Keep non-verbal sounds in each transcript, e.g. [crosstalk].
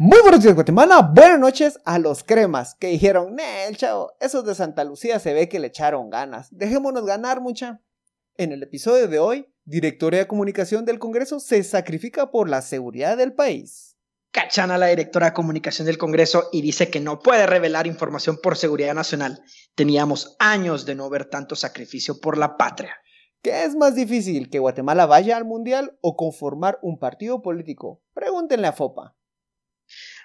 Muy buenos días, Guatemala. Buenas noches a los cremas que dijeron, el chavo, esos de Santa Lucía se ve que le echaron ganas. Dejémonos ganar, mucha. En el episodio de hoy, Directora de Comunicación del Congreso se sacrifica por la seguridad del país. Cachan a la directora de comunicación del Congreso y dice que no puede revelar información por seguridad nacional. Teníamos años de no ver tanto sacrificio por la patria. ¿Qué es más difícil, que Guatemala vaya al Mundial o conformar un partido político? Pregúntenle a FOPA.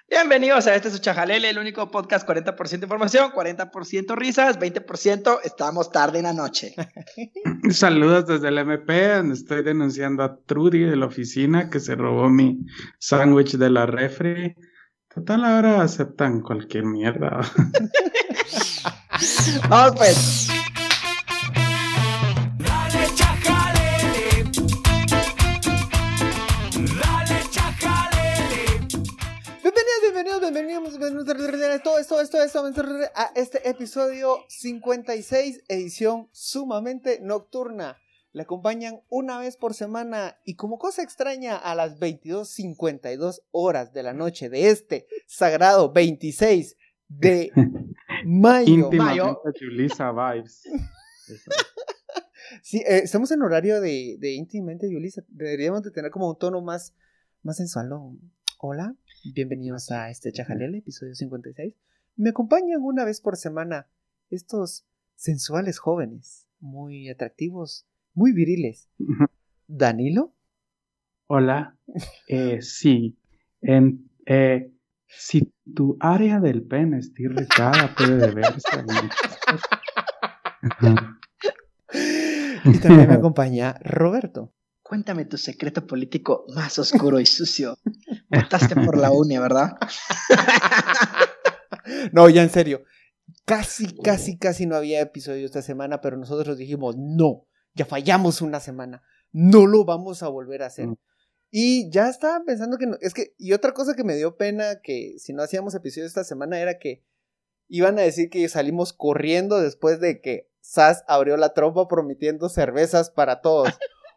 Bienvenidos a este su Chajalele, el único podcast 40% información, 40% risas, 20% estamos tarde en la noche. [laughs] Saludos desde el MP, estoy denunciando a Trudy de la oficina que se robó mi sándwich de la refri. Total, ahora aceptan cualquier mierda. [laughs] Vamos pues. Bienvenidos, bienvenidos, todo esto, esto, esto, a este episodio 56, edición sumamente nocturna. Le acompañan una vez por semana y como cosa extraña a las 22.52 horas de la noche de este sagrado 26 de [laughs] mayo. mayo. Yulisa Vibes. [laughs] sí, eh, estamos en horario de, de íntimamente Yulisa. Deberíamos de tener como un tono más, más sensual. Hola. Bienvenidos a este Chajalele, episodio 56. Me acompañan una vez por semana estos sensuales jóvenes, muy atractivos, muy viriles. ¿Danilo? Hola. Eh, sí. En, eh, si tu área del pene está irritada, puede verse. [laughs] y también me acompaña Roberto. Cuéntame tu secreto político más oscuro y sucio. Votaste por la uni, ¿verdad? [laughs] no, ya en serio. Casi, casi, casi no había episodio esta semana, pero nosotros dijimos, no, ya fallamos una semana, no lo vamos a volver a hacer. Mm. Y ya estaba pensando que no, es que, y otra cosa que me dio pena que si no hacíamos episodio esta semana era que iban a decir que salimos corriendo después de que Sass abrió la trompa prometiendo cervezas para todos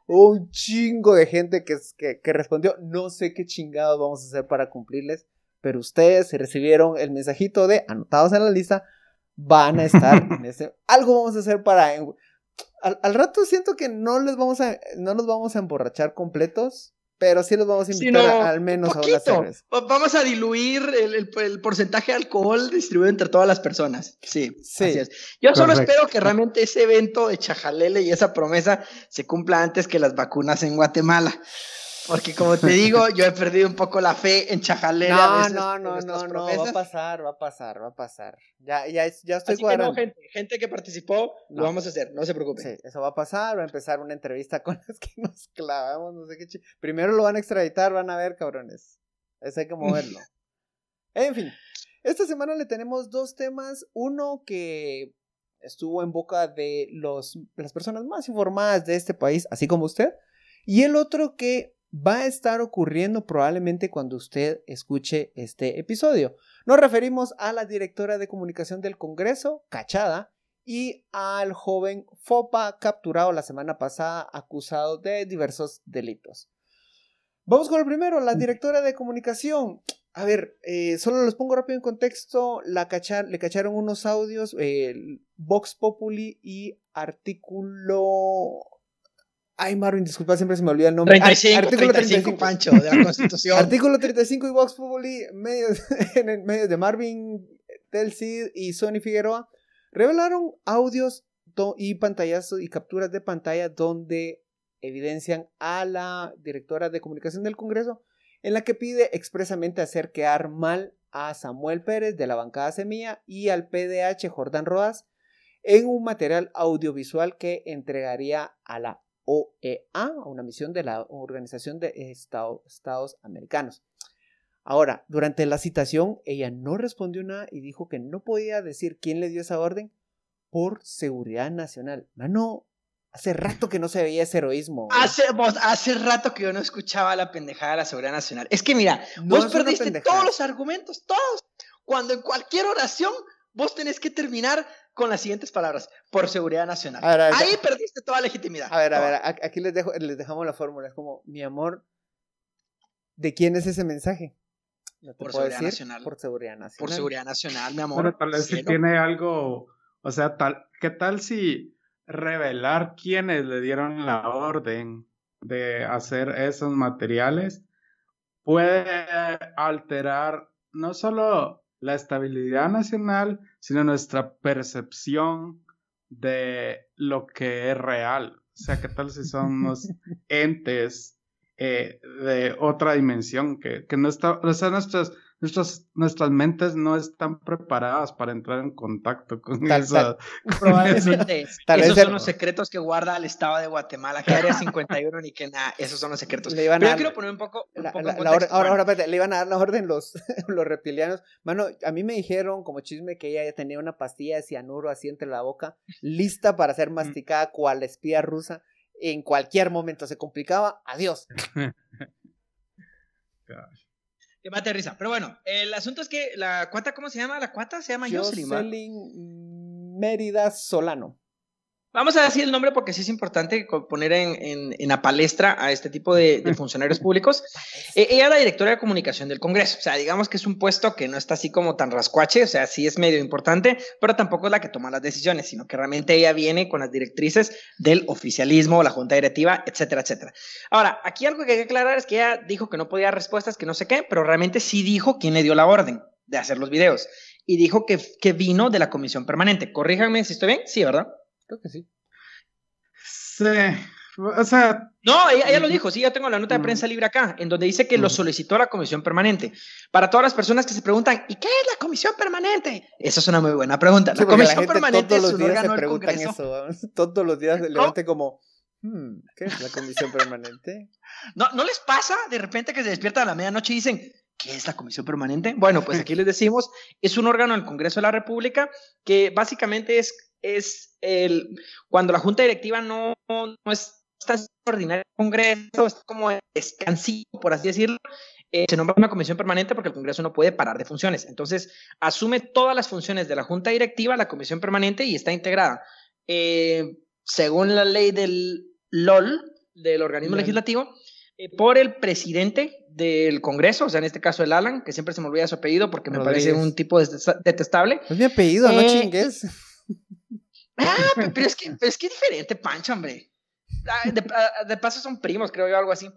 un chingo de gente que, que, respondió, no sé qué chingados vamos a hacer para cumplirles, pero ustedes recibieron el mensajito de anotados en la lista, van a estar en ese, [laughs] algo vamos a hacer para, al, al, rato siento que no les vamos a, no nos vamos a emborrachar completos, pero sí los vamos a invitar al menos a una cerveza. Vamos a diluir el, porcentaje de alcohol distribuido entre todas las personas. Sí, sí. Así es. Yo solo espero que realmente ese evento de Chajalele y esa promesa se cumpla antes que las vacunas en Guatemala. Porque como te digo, yo he perdido un poco la fe en Chajalele. No, no, no, no, no, va a pasar, va a pasar, va a pasar. Ya, ya, ya estoy Así cuadrando. Que no, gente, gente que participó, lo vamos a hacer, no se preocupen. Sí, eso va a pasar, va a empezar una entrevista con [laughs] las que nos clavamos, no sé qué. Primero lo van a extraditar, van a ver, cabrones. Eso hay que moverlo. [laughs] en fin, esta semana le tenemos dos temas. Uno que estuvo en boca de los, las personas más informadas de este país, así como usted. Y el otro que va a estar ocurriendo probablemente cuando usted escuche este episodio. Nos referimos a la directora de comunicación del Congreso, Cachada, y al joven Fopa capturado la semana pasada acusado de diversos delitos. Vamos con el primero, la directora de comunicación. A ver, eh, solo les pongo rápido en contexto. La le cacharon unos audios, Vox Populi y artículo Ay, Marvin, disculpa, siempre se me olvida el nombre. 35, artículo 35, Pancho, de la [laughs] Constitución. artículo 35 y Vox Populi, medios, [laughs] en el medio de Marvin, Telcid y Sony Figueroa, revelaron audios y pantallazos y capturas de pantalla donde evidencian a la directora de comunicación del Congreso en la que pide expresamente hacer quedar mal a Samuel Pérez de la bancada Semilla y al PDH Jordán Rodas en un material audiovisual que entregaría a la OEA, una misión de la Organización de Estados Americanos. Ahora, durante la citación, ella no respondió nada y dijo que no podía decir quién le dio esa orden por seguridad nacional. Mano, hace rato que no se veía ese heroísmo. Hace, hace rato que yo no escuchaba la pendejada de la seguridad nacional. Es que mira, vos perdiste todos los argumentos, todos. Cuando en cualquier oración vos tenés que terminar con las siguientes palabras, por seguridad nacional. Ahí perdiste toda legitimidad. A ver, a ver, aquí les, dejo, les dejamos la fórmula. Es como, mi amor, ¿de quién es ese mensaje? por seguridad nacional. Por seguridad nacional. Por seguridad nacional, mi amor. Pero tal vez si tiene algo, o sea, tal, ¿qué tal si revelar quiénes le dieron la orden de hacer esos materiales puede alterar no solo la estabilidad nacional, sino nuestra percepción de lo que es real. O sea, ¿qué tal si somos [laughs] entes eh, de otra dimensión que, que no está, o sea, nuestras nuestras, nuestras mentes no están preparadas para entrar en contacto con eso. [laughs] Probablemente. [laughs] esos son los secretos que guarda el Estado de Guatemala, que Área 51 ni que nada. Esos son los secretos. Le iban Pero a yo quiero poner un poco. ahora, ahora, le iban a dar la orden los, [laughs] los reptilianos. Mano, a mí me dijeron, como chisme, que ella ya tenía una pastilla de cianuro así entre la boca, lista para ser masticada cual espía rusa. En cualquier momento se complicaba. Adiós. Que mate risa. Pero bueno, el asunto es que la cuata, ¿cómo se llama? La cuata se llama Jocelyn. Jocelyn Mérida Solano. Vamos a decir el nombre porque sí es importante poner en, la palestra a este tipo de, funcionarios públicos. Eh, ella es la directora de comunicación del Congreso. O sea, digamos que es un puesto que no está así como tan rascuache, o sea, sí es medio importante, pero tampoco es la que toma las decisiones, sino que realmente ella viene con las directrices del oficialismo, la junta directiva, etcétera, etcétera. Ahora, aquí algo que hay que aclarar es que ella dijo que no podía dar respuestas, que no sé qué, pero realmente sí dijo quién le dio la orden de hacer los videos. Y dijo que, que vino de la comisión permanente. Corríjanme si estoy bien. Sí, ¿verdad? Creo que sí. Sí. O sea. No, ella, lo dijo, sí, ya tengo la nota de prensa libre acá, en donde dice que lo solicitó la comisión permanente. Para todas las personas que se preguntan, ¿y qué es la comisión permanente? Esa es una muy buena pregunta. la comisión permanente [laughs] todos los días se preguntan eso. Todos los días se levante como, hmm, ¿qué es la comisión permanente? ¿No, ¿No les pasa de repente que se despiertan a la medianoche y dicen, ¿Qué es la Comisión Permanente? Bueno, pues aquí les decimos, es un órgano del Congreso de la República que básicamente es es el, cuando la junta directiva no, no está ordinaria el Congreso, es como descansito, por así decirlo, eh, se nombra una comisión permanente porque el Congreso no puede parar de funciones. Entonces, asume todas las funciones de la junta directiva, la comisión permanente, y está integrada. Eh, según la ley del LOL, del organismo legislativo, eh, por el presidente del Congreso, o sea, en este caso el Alan, que siempre se me olvida su apellido porque me parece un tipo detestable. Es mi apellido, no chingues. Ah, pero es que [laughs] es que diferente, Pancho, hombre. De, paso son primos, creo yo, algo así.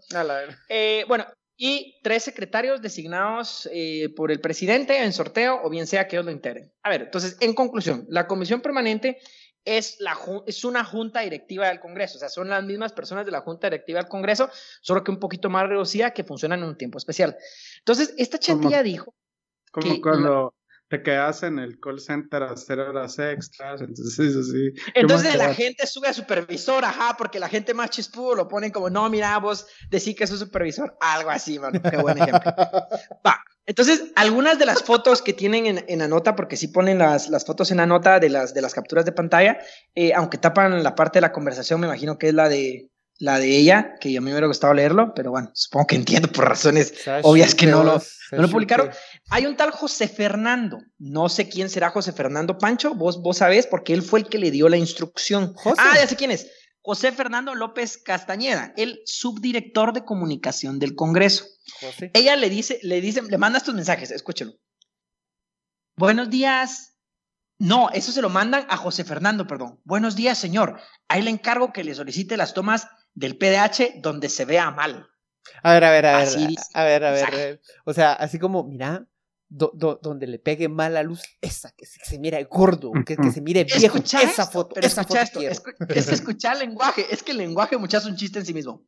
Eh, bueno, y tres secretarios designados eh, por el presidente en sorteo o bien sea que ellos lo integren. A ver, entonces, en conclusión, la comisión permanente es, la, es una junta directiva del Congreso, o sea, son las mismas personas de la junta directiva del Congreso, solo que un poquito más reducida que funcionan en un tiempo especial. Entonces, esta chatilla dijo... Como cuando te quedas en el call center a hacer horas extras, entonces así. Entonces la gente sube a supervisor, ajá, porque la gente más chispudo lo ponen como, no, mira, vos decís que es un supervisor, algo así, man, qué buen ejemplo. [laughs] Va, entonces, algunas de las fotos que tienen en, en la nota, porque sí ponen las, las, fotos en la nota de las, de las capturas de pantalla, eh, aunque tapan la parte de la conversación, me imagino que es la de, la de ella, que a mí me hubiera gustado leerlo, pero bueno, supongo que entiendo por razones obvias que no lo, no lo publicaron. Hay un tal José Fernando, no sé quién será José Fernando Pancho, vos, vos sabés, porque él fue el que le dio la instrucción. Ah, ya sé quién es. José Fernando López Castañeda, el subdirector de comunicación del Congreso. Ella le dice, le dice, le manda estos mensajes, escúchelo. Buenos días. No, eso se lo mandan a José Fernando, perdón. Buenos días, señor. Ahí le encargo que le solicite las tomas del PDH donde se vea mal. A ver, a ver, a ver. a ver, a ver, O sea, así como, mira, donde le pegue mal la luz, esa, que se, mire gordo, que, se mire viejo, esa foto, pero esa foto esto, es, que escuchar el lenguaje, es que el lenguaje, muchachos, es un chiste en sí mismo.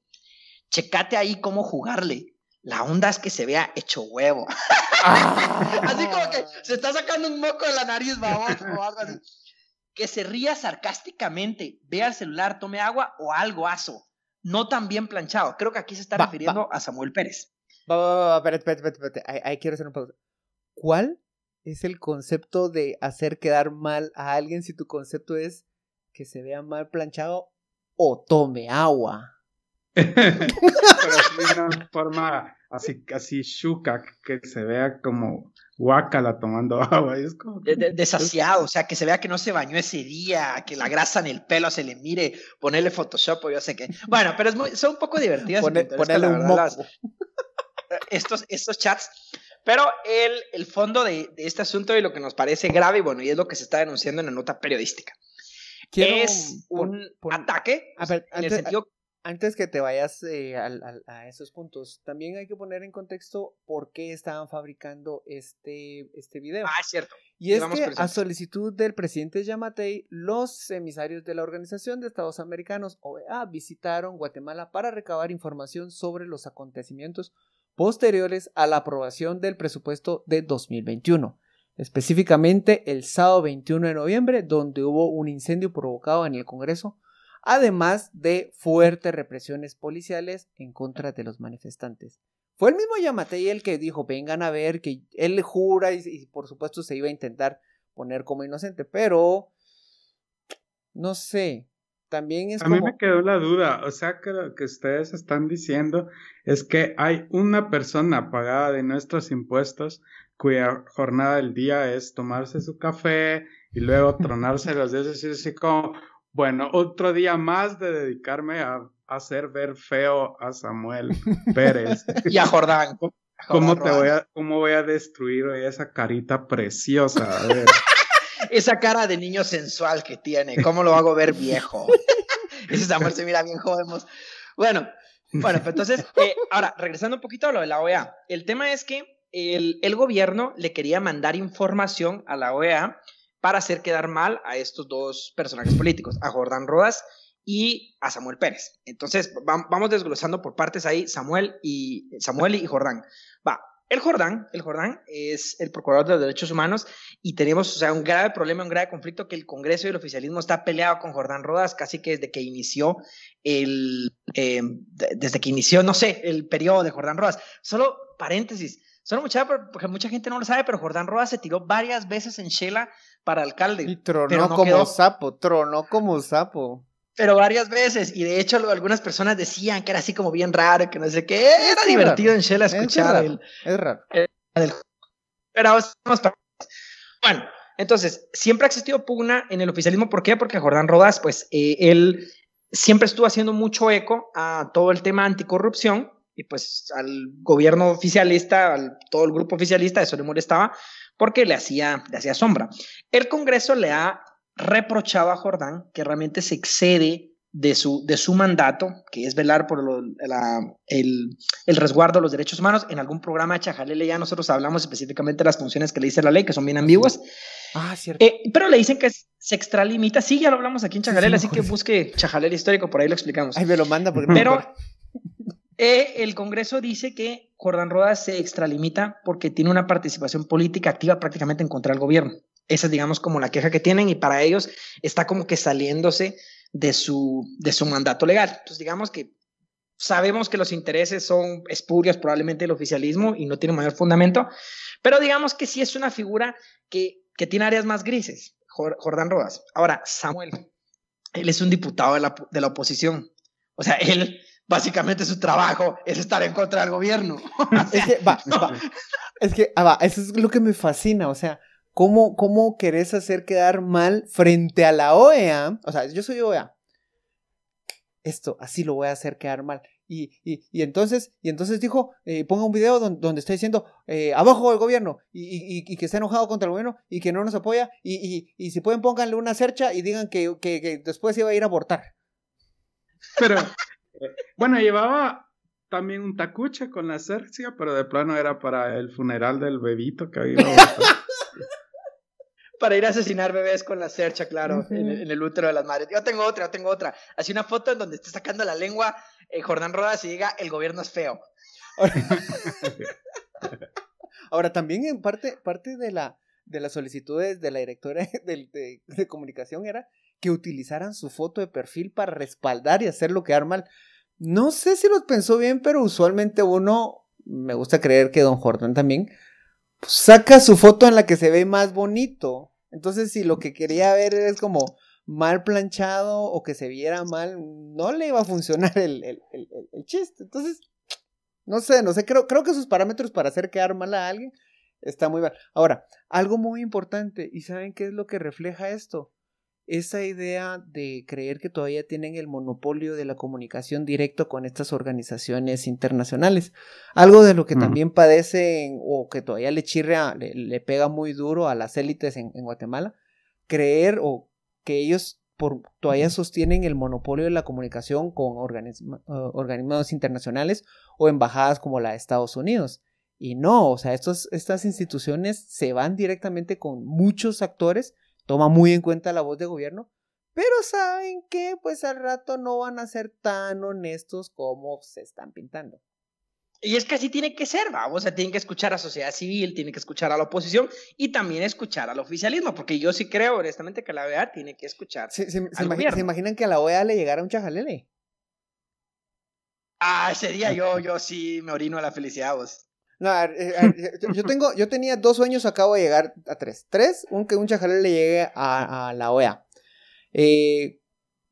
Checate ahí cómo jugarle. La onda es que se vea hecho huevo. Ah. [laughs] así como que se está sacando un moco de la nariz, vamos, o algo así. Que se ría sarcásticamente, vea el celular, tome agua o algo aso no tan bien planchado. Creo que aquí se está refiriendo a Samuel Pérez. Va, va, va, espérate, espérate, espérate. Ahí, quiero hacer un pausa. ¿Cuál es el concepto de hacer quedar mal a alguien si tu concepto es que se vea mal planchado o tome agua? [laughs] Pero de una forma así, así shuka, que se vea como guácala tomando [laughs] agua. Es como desasiado, o sea, que se vea que no se bañó ese día, que la grasa en el pelo se le mire, ponerle Photoshop o yo sé qué. Bueno, pero es muy, son un poco divertidas. ponerle un moco. [laughs] estos, estos chats. Pero el, el fondo de, de, este asunto y lo que nos parece grave, y bueno, y es lo que se está denunciando en la nota periodística, es un ataque a ver, en el sentido antes que te vayas eh, a, esos puntos, también hay que poner en contexto por qué estaban fabricando este, este video. Ah, es cierto. Y es que a solicitud del presidente Yamatei, los emisarios de la Organización de Estados Americanos, OEA, visitaron Guatemala para recabar información sobre los acontecimientos posteriores a la aprobación del presupuesto de 2021 específicamente el sábado 21 de noviembre, donde hubo un incendio provocado en el Congreso además de fuertes represiones policiales en contra de los manifestantes. Fue el mismo Yamatei el que dijo, vengan a ver, que él jura y, por supuesto se iba a intentar poner como inocente, pero no sé, también es... A mí me quedó la duda, o sea que lo que ustedes están diciendo es que hay una persona pagada de nuestros impuestos cuya jornada del día es tomarse su café y luego tronarse los dedos y decir así como, bueno, otro día más de dedicarme a hacer ver feo a Samuel Pérez. [laughs] y a Jordán. ¿Cómo, te voy a, ¿Cómo voy a destruir esa carita preciosa? A ver. [laughs] esa cara de niño sensual que tiene, ¿cómo lo hago ver viejo? [laughs] Ese Samuel se mira bien joven. Bueno, bueno, pues entonces, eh, ahora, regresando un poquito a lo de la OEA, el tema es que el, el gobierno le quería mandar información a la OEA para hacer quedar mal a estos dos personajes políticos, a Jordán Rodas y a Samuel Pérez. Entonces, vamos desglosando por partes ahí Samuel y Samuel y Jordán. Va, el Jordán, el Jordán es el procurador de los derechos humanos y tenemos, o sea, un grave problema, un grave conflicto que el Congreso y el oficialismo está peleado con Jordán Rodas casi que desde que inició el, em, desde que inició, no sé, el periodo de Jordán Rodas. Solo paréntesis, solo mucha, porque mucha gente no lo sabe, pero Jordán Rodas se tiró varias veces en Shela para alcalde. Y tronó como sapo, tronó como sapo. Pero varias veces, y de hecho algunas personas decían que era así como bien raro, que no sé qué, era divertido en Shell escuchar. Es raro. pero Bueno, entonces, siempre ha existido pugna en el oficialismo, ¿por qué? Porque Jordán Rodas, pues, eh, él siempre estuvo haciendo mucho eco a todo el tema anticorrupción, y pues al gobierno oficialista, al todo el grupo oficialista, eso le molestaba, porque le hacía, le hacía sombra. El Congreso le ha reprochado a Jordán que realmente se excede de su, de su mandato, que es velar por el, el, resguardo de los derechos humanos. En algún programa de Chajalele ya nosotros hablamos específicamente de las funciones que le dice la ley, que son bien ambiguas. Ah, cierto. Eh, pero le dicen que se extralimita. Sí, ya lo hablamos aquí en Chajalele, así que busque Chajalele histórico, por ahí lo explicamos. Ay, me lo manda porque Pero eh, el Congreso dice que Jordán Rodas se extralimita porque tiene una participación política activa prácticamente en contra del gobierno. Esa es, digamos, como la queja que tienen y para ellos está como que saliéndose de su, de su mandato legal. Entonces, digamos que sabemos que los intereses son espurios probablemente del oficialismo y no tiene mayor fundamento, pero digamos que sí es una figura que, que tiene áreas más grises, Jordán Rodas. Ahora, Samuel, él es un diputado de la, de la oposición. O sea, él básicamente su trabajo es estar en contra del gobierno. [laughs] es que, [laughs] va, Es que, ah, va, eso es lo que me fascina, o sea, ¿cómo, ¿cómo querés hacer quedar mal frente a la OEA? O sea, yo soy OEA. Esto, así lo voy a hacer quedar mal. Y, y, y entonces, y entonces dijo, eh, ponga un video donde, donde está diciendo, eh, abajo el gobierno, y, y, que está enojado contra el gobierno, y que no nos apoya, y, y, si pueden pónganle una cercha y digan que, que, que después iba a ir a abortar. Pero, bueno, llevaba también un tacuche con la cercia, pero de plano era para el funeral del bebito que había. [laughs] para ir a asesinar bebés con la cercha, claro, en, el útero de las madres. Yo tengo otra, yo tengo otra. Así una foto en donde está sacando la lengua eh, Jordán Rodas y diga, el gobierno es feo. [laughs] Ahora, también en parte, parte de la de las solicitudes de la directora [laughs] de, de, comunicación era que utilizaran su foto de perfil para respaldar y hacerlo quedar mal. No sé si los pensó bien, pero usualmente uno, me gusta creer que Don Jordan también, pues, saca su foto en la que se ve más bonito. Entonces, si lo que quería ver es como mal planchado o que se viera mal, no le iba a funcionar el, el, el, chiste. Entonces, no sé, no sé, creo, creo que sus parámetros para hacer quedar mal a alguien está muy mal. Ahora, algo muy importante, ¿y saben qué es lo que refleja esto? Esa idea de creer que todavía tienen el monopolio de la comunicación directo con estas organizaciones internacionales. Algo de lo que también padecen o que todavía le chirrea, le, pega muy duro a las élites en, Guatemala, creer o que ellos por, todavía sostienen el monopolio de la comunicación con organismos internacionales o embajadas como la de Estados Unidos. Y no, o sea, estos, estas instituciones se van directamente con muchos actores toma muy en cuenta la voz de gobierno, pero saben que pues al rato no van a ser tan honestos como se están pintando. Y es que así tiene que ser, vamos, o sea, tienen que escuchar a sociedad civil, tienen que escuchar a la oposición y también escuchar al oficialismo, porque yo sí creo, honestamente, que la OEA tiene que escuchar. ¿Se, se, imaginan que a la OEA le llegara un chajalele? Ah, ese día [laughs] yo, yo sí me orino a la felicidad, vos. No, yo, tengo, yo tenía dos sueños, acabo de llegar a tres. Tres, un que un chajalé le llegue a, la OEA. Eh,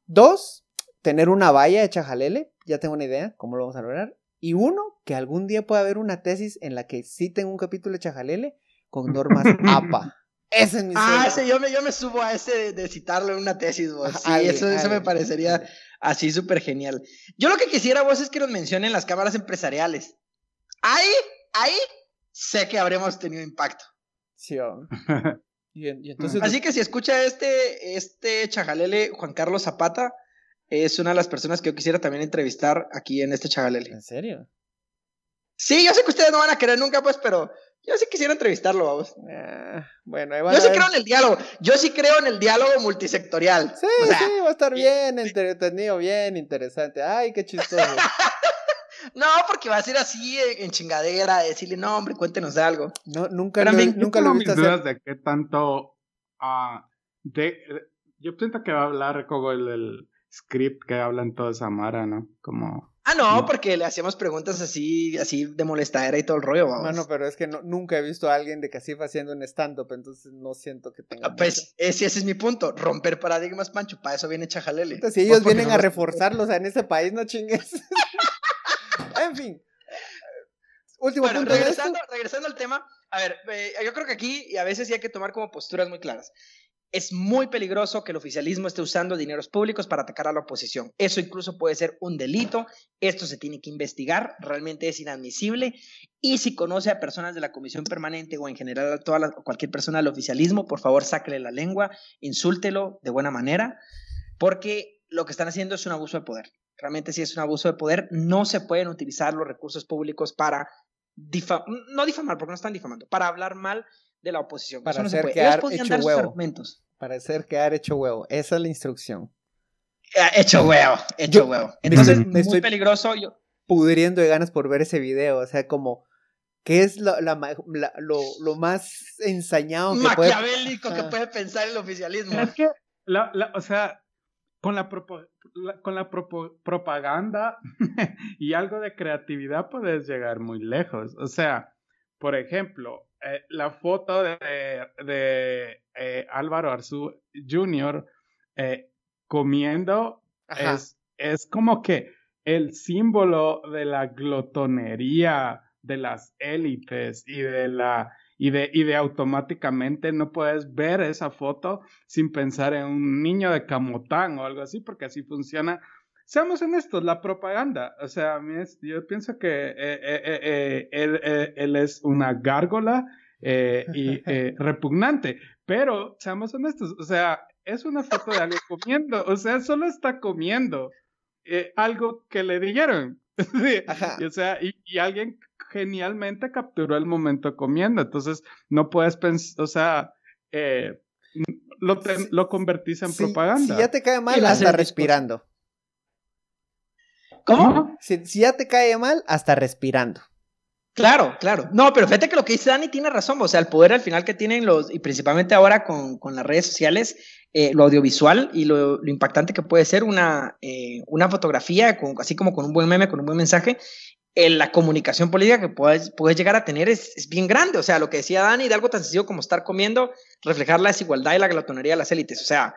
dos, tener una valla de chajalele, ya tengo una idea cómo lo vamos a lograr. Y uno, que algún día pueda haber una tesis en la que sí tengo un capítulo de chajalele con normas [laughs] APA. Ese es mi ah, sueño. Ah, ese, yo, me, yo me subo a ese de, citarlo en una tesis, vos. Sí, eso, eso me parecería así súper genial. Yo lo que quisiera, vos, es que nos mencionen las cámaras empresariales. Ahí ahí sé que habremos tenido impacto. Sí, [laughs] Así que si escucha este, este chajalele, Juan Carlos Zapata, es una de las personas que yo quisiera también entrevistar aquí en este chajalele. ¿En serio? Sí, yo sé que ustedes no van a querer nunca, pues, pero yo sí quisiera entrevistarlo, vamos. Eh, bueno, Yo sí creo en el diálogo. Yo sí creo en el diálogo multisectorial. Sí, sí, va a estar bien entretenido, bien interesante. Ay, qué chistoso. [laughs] No, porque va a ser así en chingadera, decirle, no, hombre, cuéntenos de algo. No, nunca, lo, nunca lo he visto dudas de qué tanto. Uh, de, yo pienso que va a hablar como el, script que habla en toda esa mara, ¿no? Como. Ah, no, porque le hacíamos preguntas así, así de molestadera y todo el rollo, vamos. Bueno, pero es que nunca he visto a alguien de Casifa haciendo un stand-up, entonces no siento que tenga. Ah, pues ese, ese, es mi punto, romper paradigmas, Pancho, para eso viene Chajalele. Entonces, si ellos vienen a reforzarlos en ese país, no chingues. [laughs] En fin. Último punto. Regresando, regresando al tema, a ver, eh, yo creo que aquí y a veces sí hay que tomar como posturas muy claras. Es muy peligroso que el oficialismo esté usando dineros públicos para atacar a la oposición. Eso incluso puede ser un delito. Esto se tiene que investigar. Realmente es inadmisible. Y si conoce a personas de la comisión permanente o en general a toda cualquier persona del oficialismo, por favor, sáquele la lengua, insúltelo de buena manera, porque lo que están haciendo es un abuso de poder realmente si es un abuso de poder, no se pueden utilizar los recursos públicos para difamar, no difamar, porque no están difamando, para hablar mal de la oposición. Para hacer quedar hecho huevo. Para hacer quedar hecho huevo. Esa es la instrucción. Ah, hecho huevo, hecho huevo. Entonces, es muy estoy peligroso. Yo... Pudriendo de ganas por ver ese video. O sea, como, ¿qué es lo, lo, más ensañado que Maquiavélico que puede pensar el oficialismo? Es que, o sea, con la, con la propaganda [laughs] y algo de creatividad puedes llegar muy lejos. O sea, por ejemplo, eh, la foto de, de eh, Álvaro Arzú Jr. Eh, comiendo es, es como que el símbolo de la glotonería de las élites y de la y de, y de automáticamente no puedes ver esa foto sin pensar en un niño de camotán o algo así, porque así funciona. Seamos honestos, la propaganda, o sea, yo pienso que eh, eh, eh, él, él, es una gárgola y [laughs] repugnante, pero seamos honestos, o sea, es una foto de alguien comiendo, o sea, solo está comiendo algo que le dijeron. [laughs] o sea, y, y, alguien genialmente capturó el momento comiendo. Entonces, no puedes pensar, o sea, eh, lo, lo convertís en propaganda. Si ya te cae mal, hasta respirando. ¿Cómo? Si, ya te cae mal, hasta respirando. Claro, claro. No, pero fíjate que lo que dice Dani tiene razón. O sea, el poder al final que tienen los, y principalmente ahora con, las redes sociales, eh, lo audiovisual y lo, impactante que puede ser una, eh, una fotografía, con, así como con un buen meme, con un buen mensaje, la comunicación política que puedes, puedes llegar a tener es, es, bien grande. O sea, lo que decía Dani, de algo tan sencillo como estar comiendo, reflejar la desigualdad y la glotonería de las élites. O sea,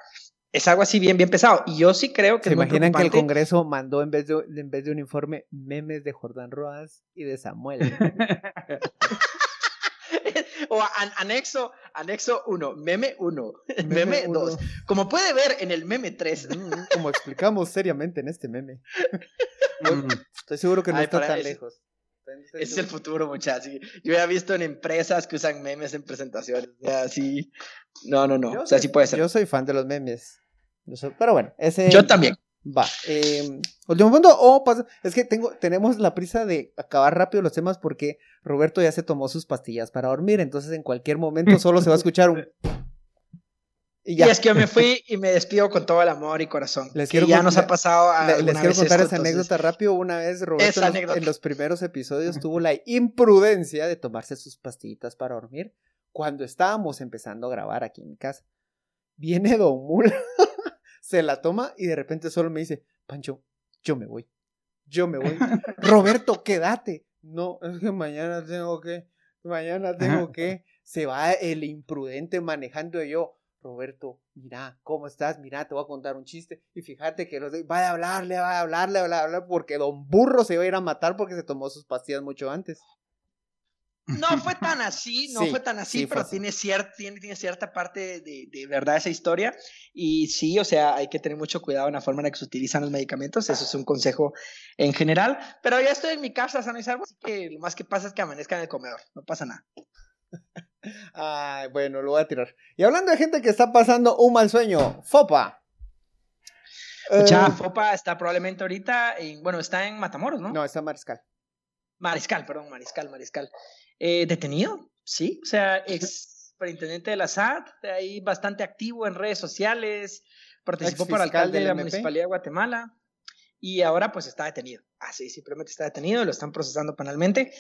es algo así bien, bien pesado. Y yo sí creo que... ¿Se imaginan que el Congreso mandó en vez, de, en vez de un informe memes de Jordán Roas y de Samuel? [laughs] o anexo, anexo 1, meme 1, meme 2. Como puede ver en el meme 3. Mm, como explicamos seriamente en este meme. [laughs] Mm. Estoy seguro que no está tan lejos. Es el futuro, muchachos. Yo ya he visto en empresas que usan memes en presentaciones. así. No, no, no. o sea, sí puede ser. Yo soy fan de los memes. Pero bueno, ese. Yo también. Va. Eh, último punto. Oh, pasa. Es que tengo, tenemos la prisa de acabar rápido los temas porque Roberto ya se tomó sus pastillas para dormir. Entonces, en cualquier momento solo se va a escuchar un. [laughs] Y, ya. y es que yo me fui y me despido con todo el amor y corazón. Les quiero ya nos ha pasado a Les quiero contar esa anécdota rápido. Una vez Roberto en los, primeros episodios tuvo la imprudencia de tomarse sus pastillitas para dormir cuando estábamos empezando a grabar aquí en mi casa. Viene Don Mul, [laughs] se la toma y de repente solo me dice, Pancho, yo me voy. Yo me voy. [laughs] Roberto, quédate. No, es que mañana tengo que, mañana tengo que. Se va el imprudente manejando yo Roberto, mira, ¿cómo estás? Mira, te voy a contar un chiste. Y fíjate que los de, vaya a hablarle, vaya a hablarle, vaya a hablarle, porque Don Burro se iba a ir a matar porque se tomó sus pastillas mucho antes. No fue tan así, no fue tan así, pero tiene, cierta, tiene, tiene, cierta parte de, de, verdad esa historia. Y sí, o sea, hay que tener mucho cuidado en la forma en la que se utilizan los medicamentos. Eso es un consejo en general. Pero ya estoy en mi casa sano y salvo, así que lo más que pasa es que amanezca en el comedor. No pasa nada. [laughs] Ay, bueno, lo voy a tirar. Y hablando de gente que está pasando un mal sueño, Fopa. Ya, eh, Fopa está probablemente ahorita, en, bueno, está en Matamoros, ¿no? No, está en Mariscal. Mariscal, perdón, Mariscal, Mariscal. Eh, ¿Detenido? Sí, o sea, ex superintendente de la SAT, ahí bastante activo en redes sociales, participó para alcalde de la Municipalidad de Guatemala y ahora pues está detenido. Así, simplemente está detenido, lo están procesando penalmente.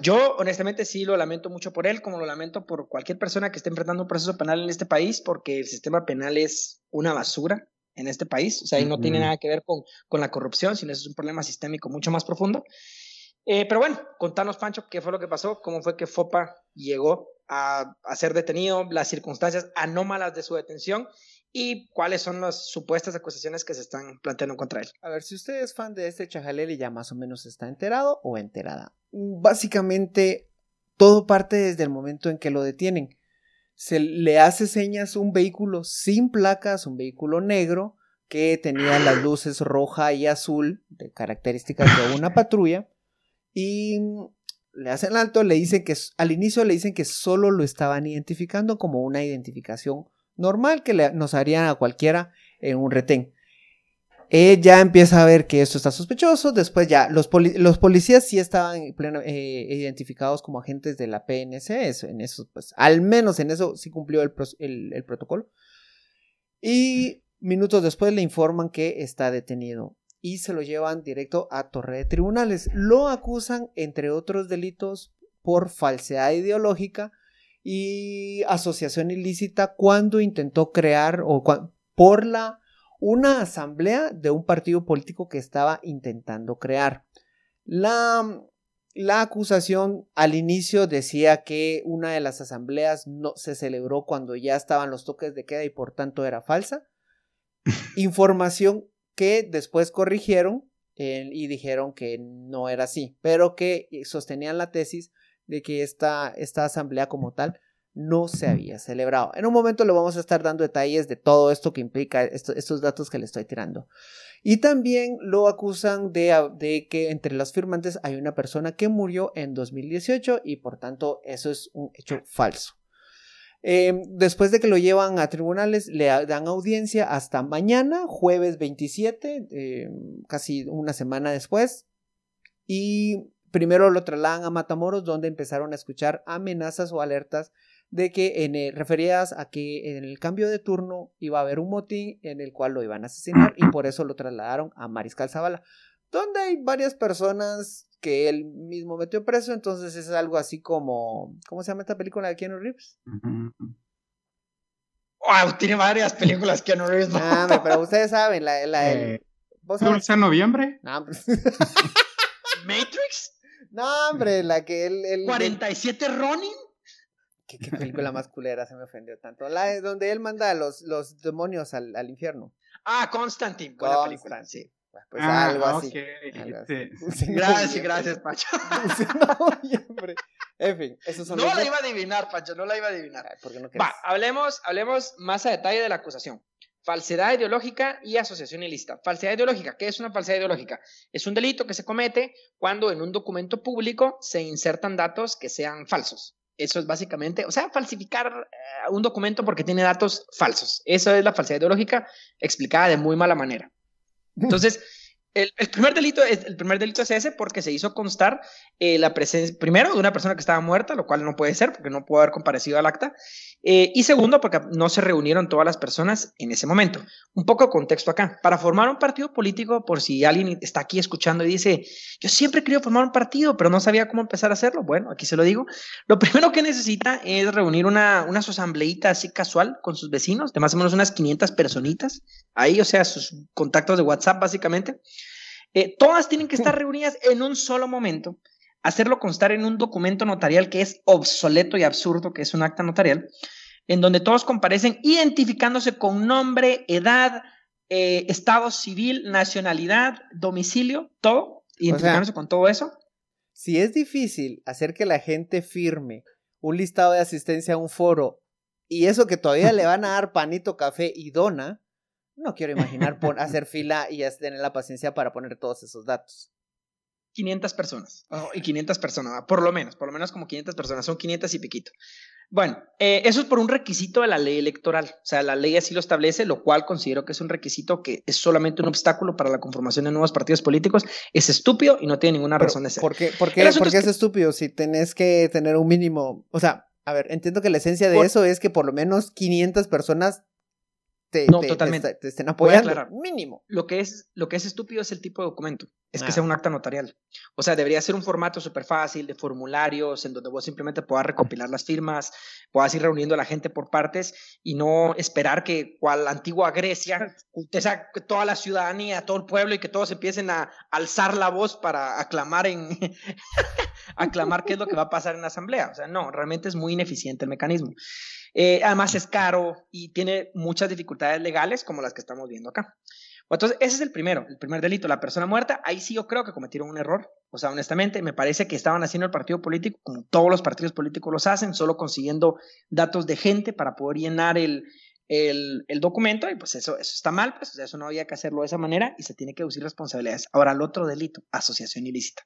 Yo honestamente sí lo lamento mucho por él, como lo lamento por cualquier persona que esté enfrentando un proceso penal en este país, porque el sistema penal es una basura en este país, o sea, y no tiene nada que ver con, con la corrupción, sino es un problema sistémico mucho más profundo. Eh, pero bueno, contanos, Pancho, qué fue lo que pasó, cómo fue que FOPA llegó a, ser detenido, las circunstancias anómalas de su detención y cuáles son las supuestas acusaciones que se están planteando contra él. A ver, si usted es fan de este Chajalel y ya más o menos está enterado o enterada. Básicamente, todo parte desde el momento en que lo detienen. Se le hace señas un vehículo sin placas, un vehículo negro, que tenía las luces roja y azul, de características de una patrulla, y le hacen alto, le dicen que al inicio le dicen que solo lo estaban identificando como una identificación normal que nos harían a cualquiera en un retén. Ella empieza a ver que esto está sospechoso, después ya los, policías sí estaban eh, identificados como agentes de la PNC, en eso, pues al menos en eso sí cumplió el protocolo. Y minutos después le informan que está detenido y se lo llevan directo a Torre de Tribunales. Lo acusan, entre otros delitos, por falsedad ideológica y asociación ilícita cuando intentó crear o por la una asamblea de un partido político que estaba intentando crear. La, la acusación al inicio decía que una de las asambleas no se celebró cuando ya estaban los toques de queda y por tanto era falsa. [laughs] Información que después corrigieron eh, y dijeron que no era así, pero que sostenían la tesis de que esta, esta asamblea como tal no se había celebrado. En un momento le vamos a estar dando detalles de todo esto que implica estos datos que le estoy tirando. Y también lo acusan de, de, que entre los firmantes hay una persona que murió en 2018 y por tanto eso es un hecho falso. Em, después de que lo llevan a tribunales, le dan audiencia hasta mañana, jueves 27, em, casi una semana después. Y primero lo trasladan a Matamoros, donde empezaron a escuchar amenazas o alertas de que en referidas a que en el cambio de turno iba a haber un motín en el cual lo iban a asesinar y por eso lo trasladaron a Mariscal Zavala, donde hay varias personas que él mismo metió preso, entonces es algo así como, ¿cómo se llama esta película de Keanu Reeves? Wow, tiene varias películas Keanu Reeves. No, pero ustedes saben, la, la eh, ¿Dulce noviembre? No, [laughs] ¿Matrix? No, hombre, la que él... él ¿47 Ronin? ¿Qué, película más culera se me ofendió tanto. La donde él manda a los, los demonios al, al infierno. Ah, Constantine. Buena película. Sí. Pues ah, algo, así, [laughs] Gracias, gracias, Pacho. [laughs] En fin, esos son No la iba a adivinar, Pancho, no la iba a adivinar. Va, hablemos, hablemos más a detalle de la acusación. Falsedad ideológica y asociación ilícita. Falsedad ideológica, ¿qué es una falsedad ideológica? Es un delito que se comete cuando en un documento público se insertan datos que sean falsos. Eso es básicamente, o sea, falsificar eh, un documento porque tiene datos falsos. Eso es la falsedad ideológica explicada de muy mala manera. Entonces, el, primer delito es, el primer delito es ese porque se hizo constar eh, la presencia, primero, de una persona que estaba muerta, lo cual no puede ser porque no pudo haber comparecido al acta, eh, y segundo, porque no se reunieron todas las personas en ese momento. Un poco de contexto acá. Para formar un partido político, por si alguien está aquí escuchando y dice, yo siempre querido formar un partido, pero no sabía cómo empezar a hacerlo, bueno, aquí se lo digo. Lo [laughs] primero que necesita es reunir una, una asambleíta así casual con sus vecinos, de más o menos unas 500 personitas, ahí, o sea, sus contactos de WhatsApp básicamente. Eh, todas tienen que estar [laughs] reunidas en un solo momento, hacerlo constar en un documento notarial que es obsoleto y absurdo, que es un acta notarial, en donde todos comparecen identificándose con nombre, edad, eh, estado civil, nacionalidad, domicilio, todo, identificándose con todo eso. Si es difícil hacer que la gente firme un listado de asistencia a un foro y eso que todavía le van a dar panito, café y dona, no quiero imaginar [laughs] hacer fila y tener la paciencia para poner todos esos datos. 500 personas, y 500 personas, por lo menos, por lo menos como 500 personas, son 500 y piquito. Bueno, eh, eso es por un requisito de la ley electoral, o sea, la ley así lo establece, lo cual considero que es un requisito que es solamente un obstáculo para la conformación de nuevos partidos políticos, es estúpido y no tiene ninguna razón de ser. ¿Por qué, por qué, es, estúpido si tenés que tener un mínimo? O sea, a ver, entiendo que la esencia de eso es que por lo menos 500 personas te, no, totalmente. te, estén apoyando. Mínimo. Lo que, es, lo que es estúpido es el tipo de documento. Es que ah. sea un acta notarial. O sea, debería ser un formato súper fácil de formularios en donde vos simplemente puedas recopilar las firmas, puedas ir reuniendo a la gente por partes y no esperar que, cual antigua Grecia, usted saque toda la ciudadanía, todo el pueblo y que todos empiecen a alzar la voz para aclamar en [laughs] aclamar qué es lo que va a pasar en la asamblea. O sea, no, realmente es muy ineficiente el mecanismo. Eh, además es caro y tiene muchas dificultades legales como las que estamos viendo acá. Entonces, ese es el primero, el primer delito, la persona muerta. Ahí sí yo creo que cometieron un error. O sea, honestamente, me parece que estaban haciendo el partido político como todos los partidos políticos los hacen, solo consiguiendo datos de gente para poder llenar el, el, documento. Y pues eso, eso está mal, pues eso no había que hacerlo de esa manera y se tiene que deducir responsabilidades. Ahora, el otro delito, asociación ilícita.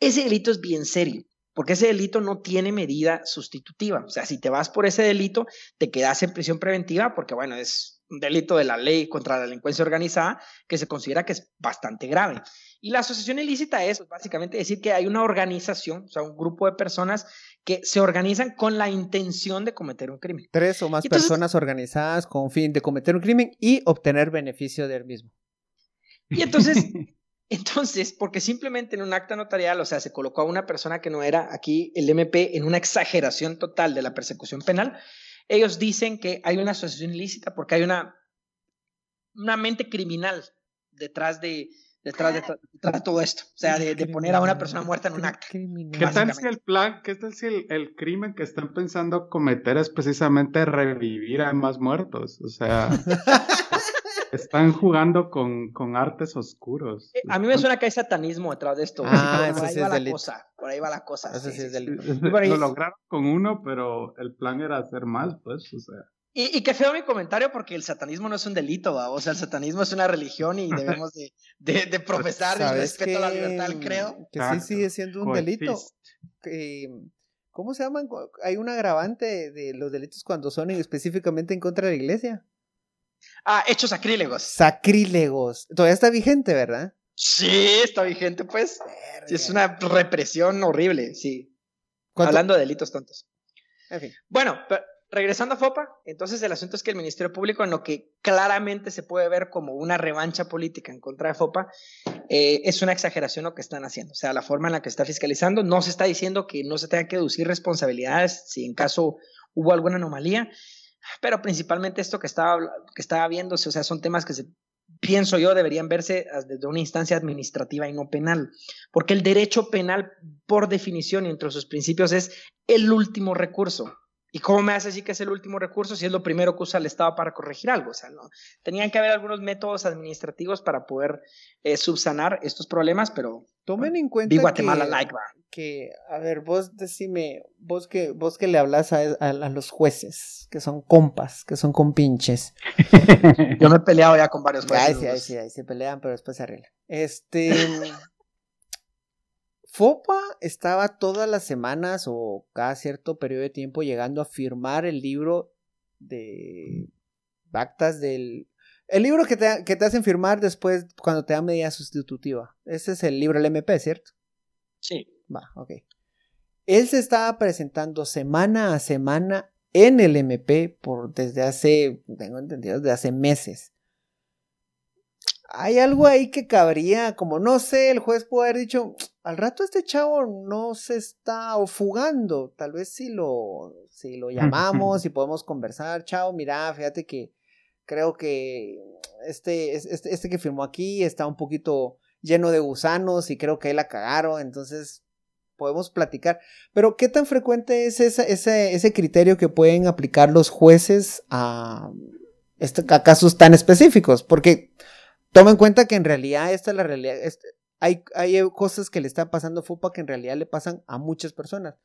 Ese delito es bien serio porque ese delito no tiene medida sustitutiva. O sea, si te vas por ese delito, te quedas en prisión preventiva porque, bueno, es un delito de la ley contra la delincuencia organizada que se considera que es bastante grave. Y la asociación ilícita es básicamente decir que hay una organización, o sea, un grupo de personas que se organizan con la intención de cometer un crimen. Tres o más personas organizadas con fin de cometer un crimen y obtener beneficio del mismo. Y entonces, [laughs] Entonces, porque simplemente en un acta notarial, o sea, se colocó a una persona que no era aquí el MP en una exageración total de la persecución penal, ellos dicen que hay una asociación ilícita porque hay una, una mente criminal detrás de, detrás de, todo esto, o sea, de, poner a una persona muerta en un acta. ¿Qué tal si el plan, qué tal si el, el, crimen que están pensando cometer es precisamente revivir a más muertos? O sea... [laughs] Están jugando con, con artes oscuros. Eh, a mí me suena que hay satanismo detrás de esto. Ah, [laughs] por ahí va la cosa. Por ahí va la cosa. Lo lograron con uno, pero el plan era hacer más, pues, o sea. Y, y qué feo mi comentario, porque el satanismo no es un delito, o sea, el satanismo es una religión y debemos de, de, [laughs] profesar el respeto a la libertad creo. Que sí sigue siendo un delito. ¿Cómo se llaman? Hay un agravante de los delitos cuando son específicamente en contra de la iglesia. Ah, hechos sacrílegos. Sacrílegos. Todavía está vigente, ¿verdad? Sí, está vigente, pues. es una represión horrible, sí. Hablando de delitos tontos. En fin. Bueno, regresando a FOPA, entonces el asunto es que el Ministerio Público, en lo que claramente se puede ver como una revancha política en contra de FOPA, eh, es una exageración lo que están haciendo. O sea, la forma en la que está fiscalizando, no se está diciendo que no se tenga que deducir responsabilidades si en caso hubo alguna anomalía, pero principalmente esto que estaba, que estaba viéndose, o sea, son temas que se, pienso yo deberían verse desde una instancia administrativa y no penal, porque el derecho penal, por definición y entre sus principios, es el último recurso. ¿Y cómo me hace decir que es el último recurso si es lo primero que usa el Estado para corregir algo? O sea, no. Tenían que haber algunos métodos administrativos para poder eh, subsanar estos problemas, pero Tomen en cuenta Guatemala que, like, que, a ver, vos decime, vos que, vos que le hablas a, los jueces, que son compas, que son compinches. [laughs] Yo me he peleado ya con varios jueces. Ay, sí, ay, sí, ahí se pelean, pero después se arreglan. Este... FOPA estaba todas las semanas o cada cierto periodo de tiempo llegando a firmar el libro de actas del... El libro que te, que te hacen firmar después cuando te dan medida sustitutiva. Ese es el libro del MP, ¿cierto? Sí. Va, ok. Él se estaba presentando semana a semana en el MP por desde hace, tengo entendido, desde hace meses hay algo ahí que cabría, como no sé, el juez puede haber dicho, al rato este chavo no se está fugando, tal vez si lo, si lo [laughs] llamamos y podemos conversar, chao, mira, fíjate que creo que este, este, este que firmó aquí está un poquito lleno de gusanos y creo que ahí la cagaron, entonces podemos platicar. Pero ¿qué tan frecuente es ese, ese criterio que pueden aplicar los jueces a, este, a casos tan específicos? Porque Toma en cuenta que en realidad esta es la realidad. Este, hay, hay cosas que le están pasando a FUPA que en realidad le pasan a muchas personas.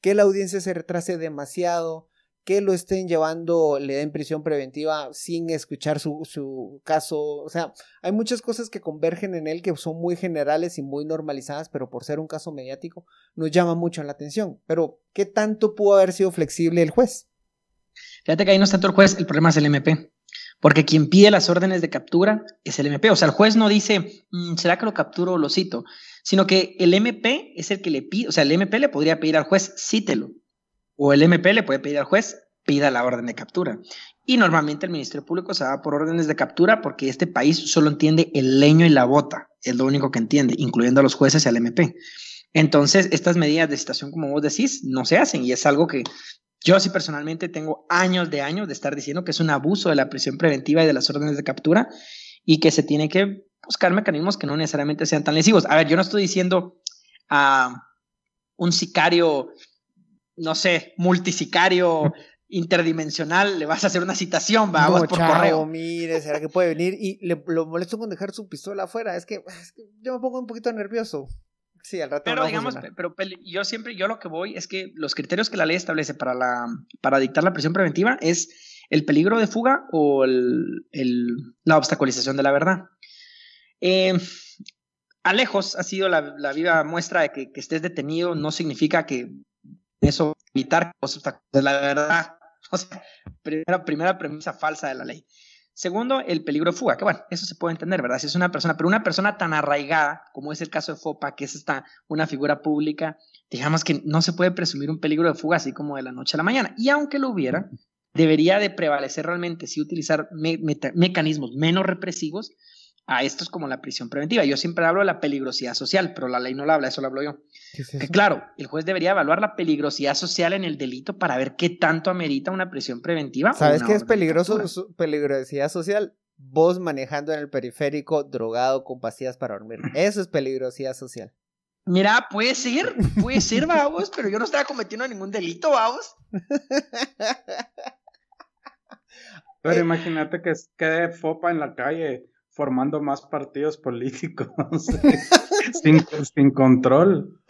Que la audiencia se retrase demasiado, que lo estén llevando, le den prisión preventiva sin escuchar su, su, caso. O sea, hay muchas cosas que convergen en él que son muy generales y muy normalizadas, pero por ser un caso mediático nos llama mucho la atención. Pero, ¿qué tanto pudo haber sido flexible el juez? Fíjate que ahí no es tanto el juez, el problema es el MP. Porque quien pide las órdenes de captura es el MP. O sea, el juez no dice, mm, ¿será que lo capturo o lo cito? Sino que el MP es el que le pide, o sea, el MP le podría pedir al juez, cítelo. O el MP le puede pedir al juez, pida la orden de captura. Y normalmente el Ministerio Público se va por órdenes de captura porque este país solo entiende el leño y la bota. Es lo único que entiende, incluyendo a los jueces y al MP. Entonces, estas medidas de citación, como vos decís, no se hacen y es algo que yo sí personalmente tengo años de años de estar diciendo que es un abuso de la prisión preventiva y de las órdenes de captura y que se tiene que buscar mecanismos que no necesariamente sean tan lesivos. A ver, yo no estoy diciendo a un sicario, no sé, multisicario [laughs] interdimensional, le vas a hacer una citación, vamos por correo. mire, ¿será que puede venir? Y le, lo molesto con dejar su pistola afuera. Es que, es que yo me pongo un poquito nervioso. Sí, al rato. Pero digamos, pero yo siempre, yo lo que voy es que los criterios que la ley establece para, la, para dictar la prisión preventiva es el peligro de fuga o el, la obstaculización de la verdad. Eh, Alejos ha sido la, la viva muestra de que, que, estés detenido no significa que eso evitar de la verdad. [laughs] O sea, primera, primera premisa falsa de la ley. Segundo, el peligro de fuga, que bueno, eso se puede entender, ¿verdad? Si es una persona, pero una persona tan arraigada, como es el caso de Fopa, que es esta, una figura pública, digamos que no se puede presumir un peligro de fuga así como de la noche a la mañana. Y aunque lo hubiera, debería de prevalecer realmente si utilizar mecanismos menos represivos a estos como la prisión preventiva. Yo siempre hablo de la peligrosidad social, pero la ley no la habla, eso lo hablo yo. que claro, el juez debería evaluar la peligrosidad social en el delito para ver qué tanto amerita una prisión preventiva. ¿Sabes qué es peligroso, peligrosidad social? Vos manejando en el periférico drogado con pastillas para dormir. [laughs] Eso es peligrosidad social. Mira, puede ser, [laughs] puede ser, vamos, pero yo no estaba cometiendo ningún delito, vamos. [laughs] Pero eh, imagínate que quede fopa en la calle formando más partidos políticos sin, control.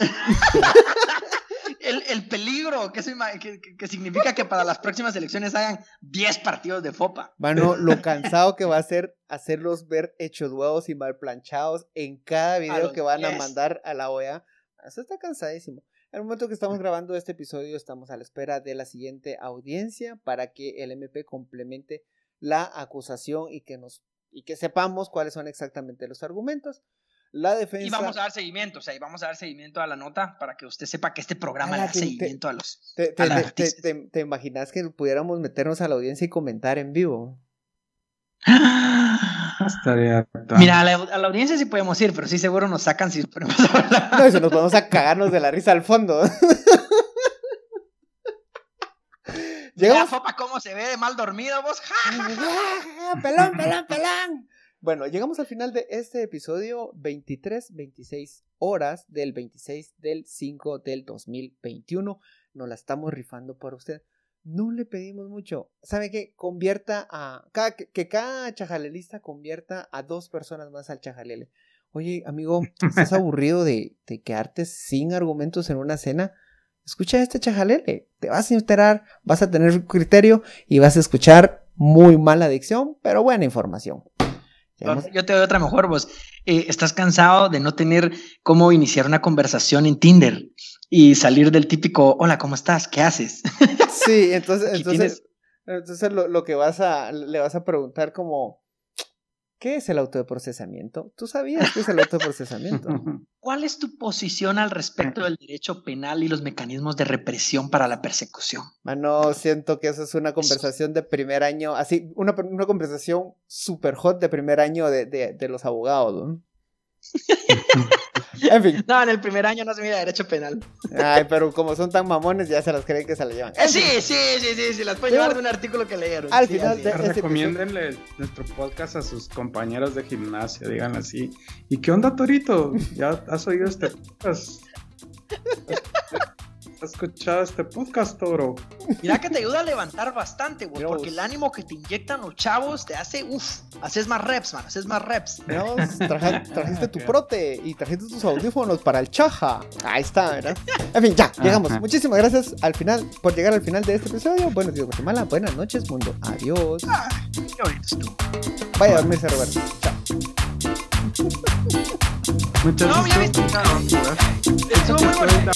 El, peligro, que, que, significa que para las próximas elecciones hagan 10 partidos de FOPA. Bueno, lo cansado que va a ser hacerlos ver hechos huevos y mal planchados en cada video que van a mandar a la OEA. Eso está cansadísimo. En el momento que estamos grabando este episodio, estamos a la espera de la siguiente audiencia para que el MP complemente la acusación y que nos y que sepamos cuáles son exactamente los argumentos. La defensa. Y vamos a dar seguimiento, o sea, y vamos a dar seguimiento a la nota para que usted sepa que este programa le da seguimiento a los. Te, te, imaginas que pudiéramos meternos a la audiencia y comentar en vivo? [gasps] Mira, a la, audiencia sí podemos ir, pero sí seguro nos sacan si ponemos a hablar. No, eso nos podemos a cagarnos de la risa al fondo. [laughs] Llegamos... Fopa cómo se ve de mal dormido vos. [laughs] pelón, pelón, pelón. Bueno, llegamos al final de este episodio 23, 26 horas del 26 del 5 del 2021. Nos la estamos rifando por usted. No le pedimos mucho. ¿Sabe qué? Convierta a. que, cada chajalelista convierta a dos personas más al chajalele. Oye, amigo, ¿estás [laughs] aburrido de, de quedarte sin argumentos en una cena? Escucha este chajalele, te vas a enterar, vas a tener criterio y vas a escuchar muy mala dicción, pero buena información. Yo te doy otra mejor, vos. Eh, estás cansado de no tener cómo iniciar una conversación en Tinder y salir del típico, hola, ¿cómo estás? ¿Qué haces? Sí, entonces, [laughs] entonces, entonces lo, lo, que vas a, le vas a preguntar como, ¿Qué es el autoprocesamiento? ¿Tú sabías qué es el autoprocesamiento? [laughs] ¿Cuál es tu posición al respecto del derecho penal y los mecanismos de represión para la persecución? Mano, siento que eso es una conversación de primer año, así, una, una conversación super hot de primer año de, de, de los abogados. ¿no? [laughs] En fin. No, en el primer año no se mira derecho penal. Ay, pero como son tan mamones, ya se las creen que se las llevan. Eh, sí, sí, sí, sí, sí, las pueden llevar de un artículo que leyeron. Al final de este Recomiéndenle nuestro podcast a sus compañeros de gimnasia, digan así. ¿Y qué onda, Torito? ¿Ya has oído este podcast? [laughs] ¿Has escuchado este podcast, Toro? Mira que te ayuda a levantar bastante, güey, porque el ánimo que te inyectan los chavos te hace, uff, haces más reps, man, haces más reps. [laughs] trajiste tu prote y trajiste tus audífonos para el chaja. Ahí está, ¿verdad? En fin, ya, llegamos. Muchísimas gracias al final, por llegar al final de este episodio. Buenos días, Guatemala. Buenas noches, mundo. Adiós. Ah, Vaya a dormirse, Roberto. Chao. [laughs] Muchas no, ya viste. Estuvo muy bueno.